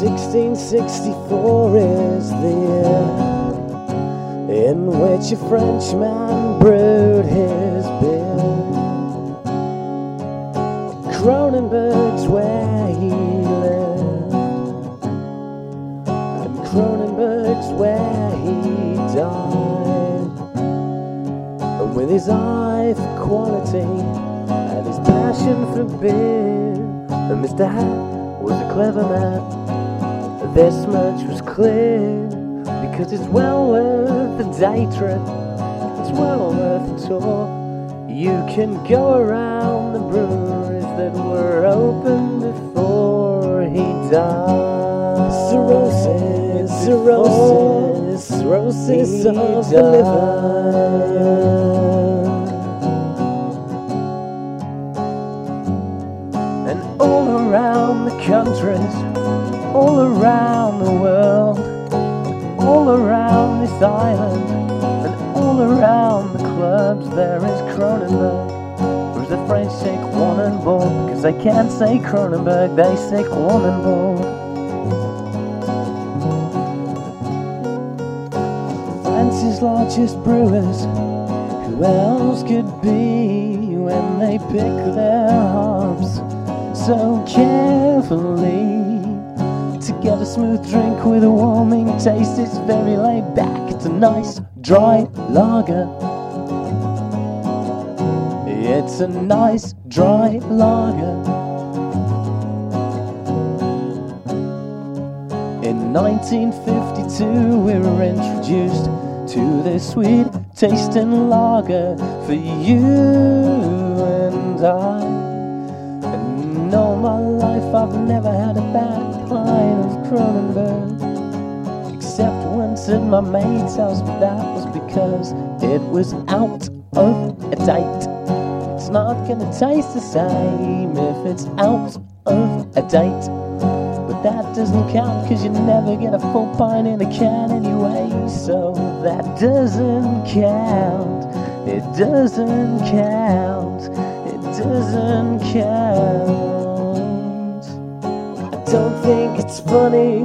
1664 is the year in which a Frenchman brewed his beer. Cronenberg's where he lived, and Cronenberg's where he died. And with his eye for quality and his passion for beer, and Mr. Hatt was a clever man. This much was clear because it's well worth the day trip. It's well worth the tour. You can go around the breweries that were open before he died. Cirrhosis, cirrhosis, cirrhosis of the liver. All around the world, all around this island, and all around the clubs, there is Kronenbourg. Whereas the French say Cronenberg, because they can't say Cronenberg, they say Cronenberg. France's largest brewers, who else could be when they pick their hops so carefully? To get a smooth drink with a warming taste, it's very laid back. It's a nice dry lager. It's a nice dry lager. In 1952, we were introduced to this sweet tasting lager for you and I. And all my life, I've never had a bad pint my mate's house, but that was because it was out of a date. It's not gonna taste the same if it's out of a date. But that doesn't count because you never get a full pint in a can anyway. So that doesn't count. It doesn't count. It doesn't count. Don't think it's funny,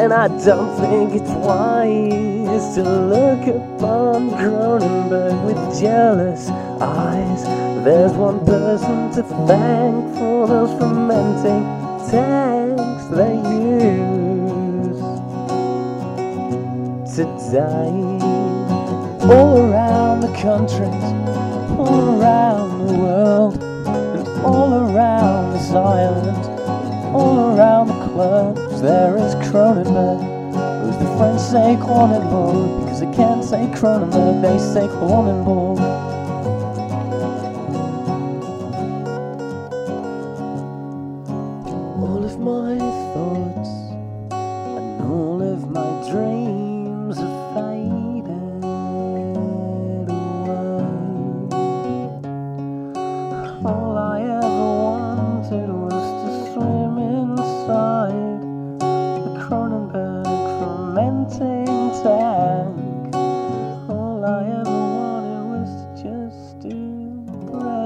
and I don't think it's wise to look upon Kronenbourg with jealous eyes. There's one person to thank for those fermenting tanks they use to die all around the countries, all around the world, and all around this island, all around the clubs. There is Kronenbourg, who's the French say Cronenberg because they can't say Cronenberg, they say Cronenberg.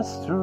us through.